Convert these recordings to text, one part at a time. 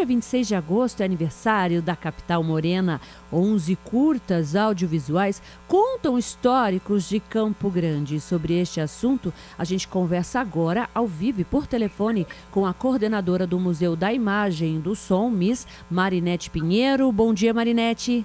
Dia 26 de agosto, é aniversário da capital morena. 11 curtas audiovisuais contam históricos de Campo Grande. Sobre este assunto, a gente conversa agora, ao vivo, por telefone, com a coordenadora do Museu da Imagem e do Som, Miss Marinete Pinheiro. Bom dia, Marinete.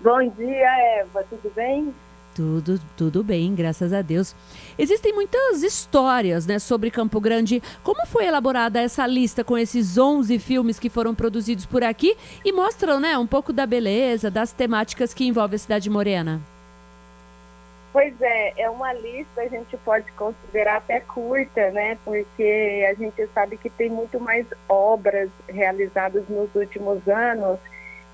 Bom dia, Eva. Tudo bem? Tudo, tudo bem, graças a Deus. Existem muitas histórias né, sobre Campo Grande. Como foi elaborada essa lista com esses 11 filmes que foram produzidos por aqui e mostram né, um pouco da beleza, das temáticas que envolvem a cidade morena? Pois é, é uma lista a gente pode considerar até curta, né? Porque a gente sabe que tem muito mais obras realizadas nos últimos anos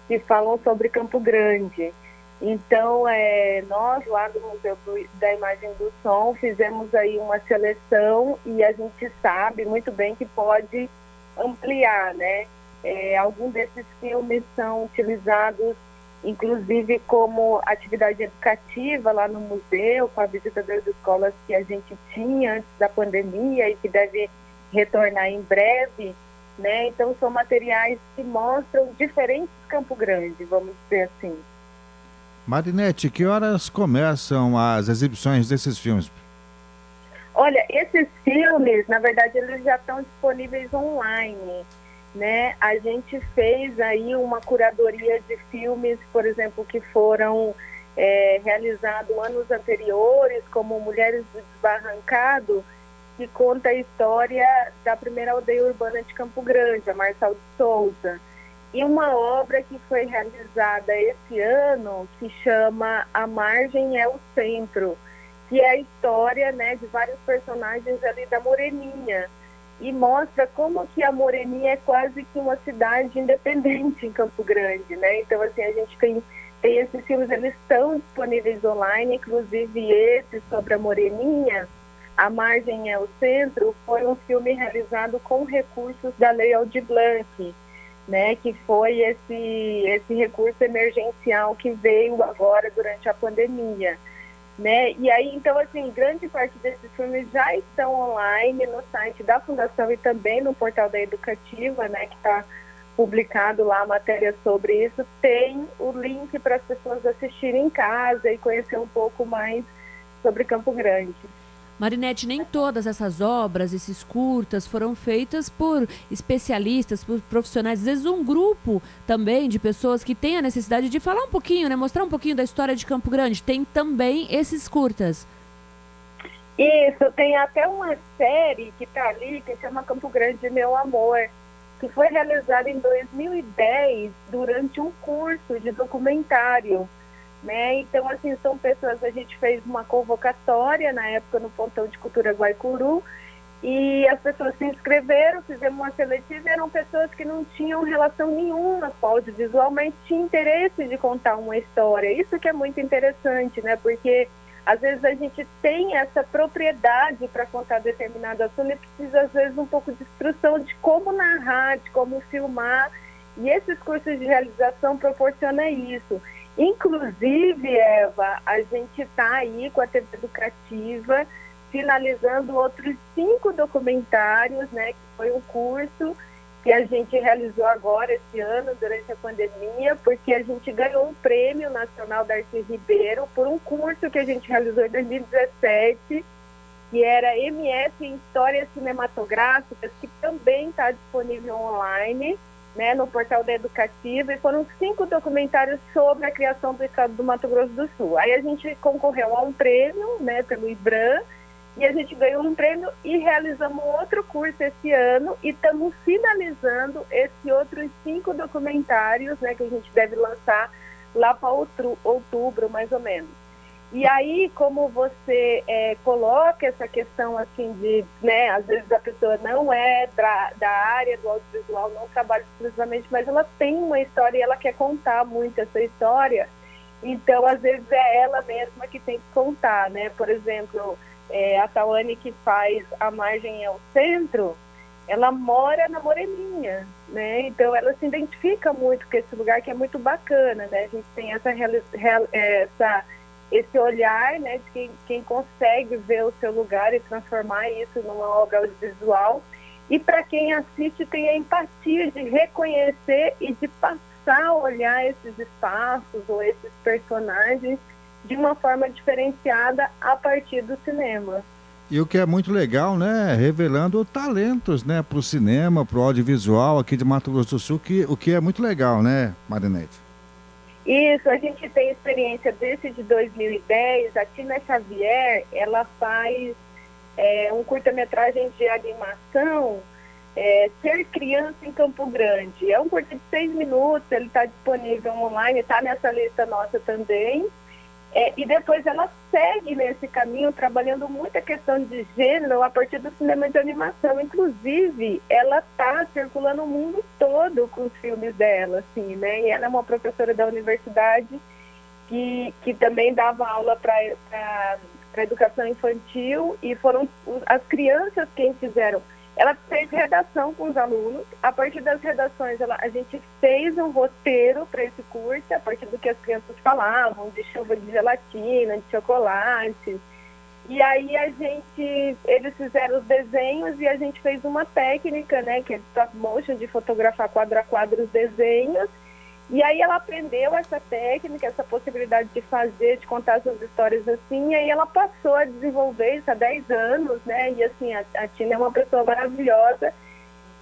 que falam sobre Campo Grande. Então, é, nós lá do Museu da Imagem do Som fizemos aí uma seleção e a gente sabe muito bem que pode ampliar, né? É, alguns desses filmes são utilizados, inclusive, como atividade educativa lá no museu, com a visita das escolas que a gente tinha antes da pandemia e que deve retornar em breve, né? Então, são materiais que mostram diferentes Campo Grande, vamos dizer assim. Marinete, que horas começam as exibições desses filmes? Olha, esses filmes, na verdade, eles já estão disponíveis online, né? A gente fez aí uma curadoria de filmes, por exemplo, que foram é, realizados anos anteriores, como Mulheres do Desbarrancado, que conta a história da primeira aldeia urbana de Campo Grande, a Marçal de Souza. E uma obra que foi realizada esse ano, que chama A Margem é o Centro, que é a história né, de vários personagens ali da Moreninha. E mostra como que a Moreninha é quase que uma cidade independente em Campo Grande, né? Então, assim, a gente tem, tem esses filmes, eles estão disponíveis online, inclusive esse sobre a Moreninha, A Margem é o Centro, foi um filme realizado com recursos da Lei Aldir Blanc, né, que foi esse, esse recurso emergencial que veio agora durante a pandemia. Né? E aí, então, assim, grande parte desses filmes já estão online no site da Fundação e também no portal da Educativa, né, que está publicado lá a matéria sobre isso. Tem o link para as pessoas assistirem em casa e conhecer um pouco mais sobre Campo Grande. Marinete, nem todas essas obras, esses curtas, foram feitas por especialistas, por profissionais. Às vezes um grupo também de pessoas que têm a necessidade de falar um pouquinho, né? Mostrar um pouquinho da história de Campo Grande. Tem também esses curtas. Isso, tem até uma série que está ali, que chama Campo Grande Meu Amor, que foi realizada em 2010 durante um curso de documentário né? Então, assim, são pessoas, a gente fez uma convocatória na época no Pontão de Cultura Guaicuru e as pessoas se inscreveram, fizemos uma seletiva e eram pessoas que não tinham relação nenhuma com audiovisual, mas tinham interesse de contar uma história. Isso que é muito interessante, né? Porque às vezes a gente tem essa propriedade para contar determinado assunto e precisa, às vezes, um pouco de instrução de como narrar, de como filmar. E esses cursos de realização proporcionam isso. Inclusive, Eva, a gente está aí com a TV Educativa finalizando outros cinco documentários, né? Que foi um curso que a gente realizou agora esse ano, durante a pandemia, porque a gente ganhou um prêmio nacional da Arte Ribeiro por um curso que a gente realizou em 2017, que era MS em Histórias Cinematográficas, que também está disponível online né, no portal da Educativa, e foram cinco documentários sobre a criação do estado do Mato Grosso do Sul. Aí a gente concorreu a um prêmio, né, pelo IBRAM, e a gente ganhou um prêmio e realizamos outro curso esse ano e estamos finalizando esses outros cinco documentários, né, que a gente deve lançar lá para outubro, mais ou menos. E aí, como você é, coloca essa questão assim de, né, às vezes a pessoa não é da, da área do audiovisual, não trabalha exclusivamente, mas ela tem uma história e ela quer contar muito essa história, então às vezes é ela mesma que tem que contar, né? Por exemplo, é, a Tawane que faz A Margem é o Centro, ela mora na Moreninha, né? Então ela se identifica muito com esse lugar que é muito bacana, né? A gente tem essa, essa esse olhar, né, de quem, quem consegue ver o seu lugar e transformar isso numa obra audiovisual. E para quem assiste tem a empatia de reconhecer e de passar a olhar esses espaços ou esses personagens de uma forma diferenciada a partir do cinema. E o que é muito legal, né? Revelando talentos, né? Para o cinema, para o audiovisual aqui de Mato Grosso do Sul, que, o que é muito legal, né, Marinete? Isso, a gente tem experiência desse de 2010. A Tina Xavier, ela faz é, um curta-metragem de animação, é, Ser Criança em Campo Grande. É um curta de seis minutos, ele está disponível online, está nessa lista nossa também. É, e depois ela segue nesse caminho, trabalhando muito a questão de gênero a partir do cinema de animação. Inclusive, ela está circulando o mundo todo com os filmes dela, assim, né? E ela é uma professora da universidade que, que também dava aula para educação infantil e foram as crianças quem fizeram ela fez redação com os alunos. A partir das redações, ela, a gente fez um roteiro para esse curso, a partir do que as crianças falavam, de chuva de gelatina, de chocolate. E aí a gente, eles fizeram os desenhos e a gente fez uma técnica, né, que é stop motion, de fotografar quadro a quadro os desenhos. E aí ela aprendeu essa técnica, essa possibilidade de fazer, de contar essas histórias assim, e aí ela passou a desenvolver isso há 10 anos, né? E assim, a, a Tina é uma pessoa maravilhosa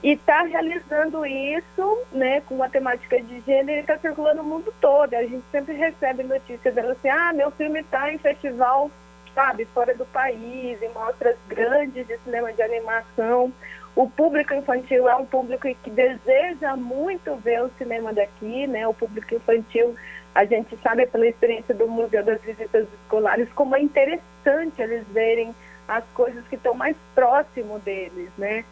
e está realizando isso, né, com uma temática de gênero está circulando o mundo todo. A gente sempre recebe notícias dela assim, ah, meu filme está em festival, sabe, fora do país, em mostras grandes de cinema de animação. O público infantil é um público que deseja muito ver o cinema daqui, né? O público infantil, a gente sabe pela experiência do Museu das Visitas Escolares como é interessante eles verem as coisas que estão mais próximo deles, né?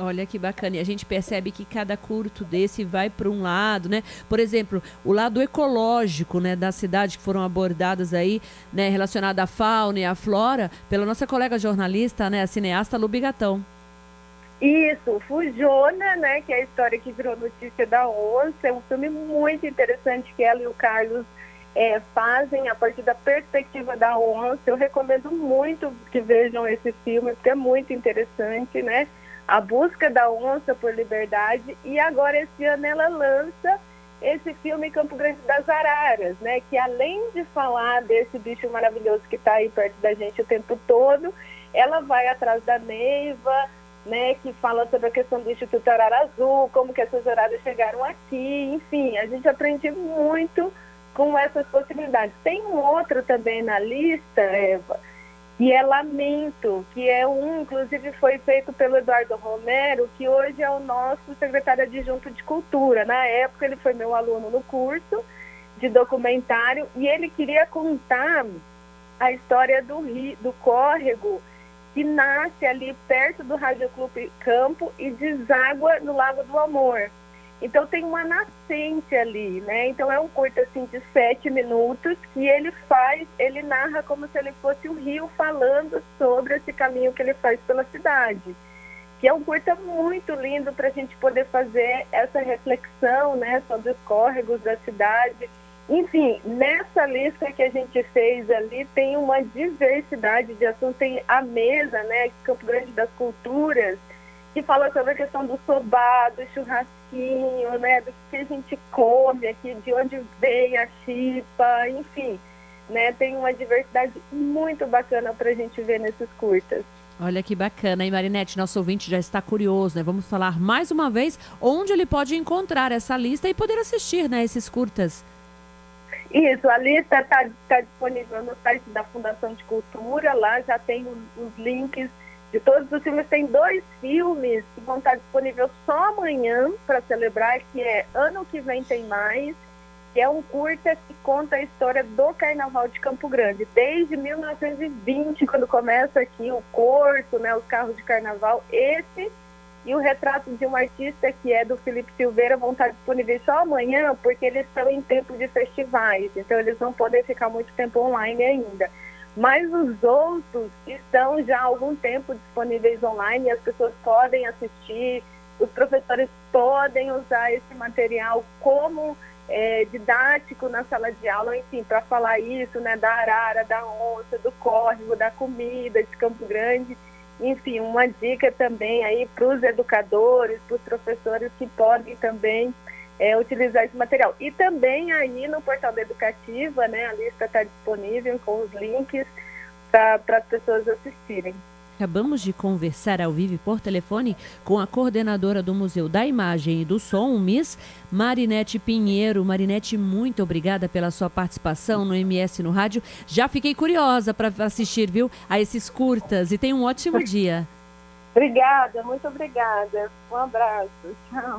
Olha que bacana. E a gente percebe que cada curto desse vai para um lado, né? Por exemplo, o lado ecológico, né, da cidade que foram abordadas aí, né, relacionado à fauna e à flora, pela nossa colega jornalista, né, a cineasta Lubigatão. Isso, Fujona, né, que é a história que virou notícia da onça, é um filme muito interessante que ela e o Carlos é, fazem a partir da perspectiva da onça. Eu recomendo muito que vejam esse filme, porque é muito interessante, né? A busca da onça por liberdade. E agora esse ano ela lança esse filme Campo Grande das Araras, né? Que além de falar desse bicho maravilhoso que está aí perto da gente o tempo todo, ela vai atrás da Neiva, né, que fala sobre a questão do Instituto Arara Azul, como que essas horários chegaram aqui, enfim, a gente aprende muito com essas possibilidades. Tem um outro também na lista, Eva, que é Lamento, que é um, inclusive foi feito pelo Eduardo Romero, que hoje é o nosso secretário adjunto de cultura. Na época ele foi meu aluno no curso de documentário e ele queria contar a história do, rio, do córrego que nasce ali perto do Rádio Clube Campo e deságua no Lago do Amor. Então tem uma nascente ali, né? Então é um curto assim de sete minutos que ele faz, ele narra como se ele fosse o rio falando sobre esse caminho que ele faz pela cidade. Que é um curta muito lindo para a gente poder fazer essa reflexão, né, sobre os córregos da cidade enfim, nessa lista que a gente fez ali tem uma diversidade de assuntos, tem a mesa, né, Campo Grande das Culturas, que fala sobre a questão do sobá, do churrasquinho, né, do que a gente come aqui, de onde vem a chipa, enfim, né, tem uma diversidade muito bacana para a gente ver nesses curtas. Olha que bacana, hein, Marinete? Nosso ouvinte já está curioso, né? Vamos falar mais uma vez onde ele pode encontrar essa lista e poder assistir, né, esses curtas. Isso, a lista está tá disponível no site da Fundação de Cultura, lá já tem os, os, links de todos os filmes. Tem dois filmes que vão estar disponíveis só amanhã para celebrar, que é Ano que Vem Tem Mais, que é um curta que conta a história do Carnaval de Campo Grande, desde 1920, quando começa aqui o corso, né, os carros de carnaval. Esse e o retrato de um artista que é do Felipe Silveira vão estar disponíveis só amanhã, porque eles estão em tempo de festivais, então eles não podem ficar muito tempo online ainda. Mas os outros estão já há algum tempo disponíveis online e as pessoas podem assistir, os professores podem usar esse material como é, didático na sala de aula, enfim, para falar isso, né, da arara, da onça, do córrego, da comida de Campo Grande. Enfim, uma dica também aí para os educadores, para os professores que podem também é, utilizar esse material. E também aí no portal da Educativa, né, a lista está disponível com os links para as pessoas assistirem. Acabamos de conversar ao vivo por telefone com a coordenadora do Museu da Imagem e do Som, Miss Marinete Pinheiro. Marinete, muito obrigada pela sua participação no MS no Rádio. Já fiquei curiosa para assistir, viu, a esses curtas e tenha um ótimo dia. obrigada, muito obrigada. Um abraço. Tchau.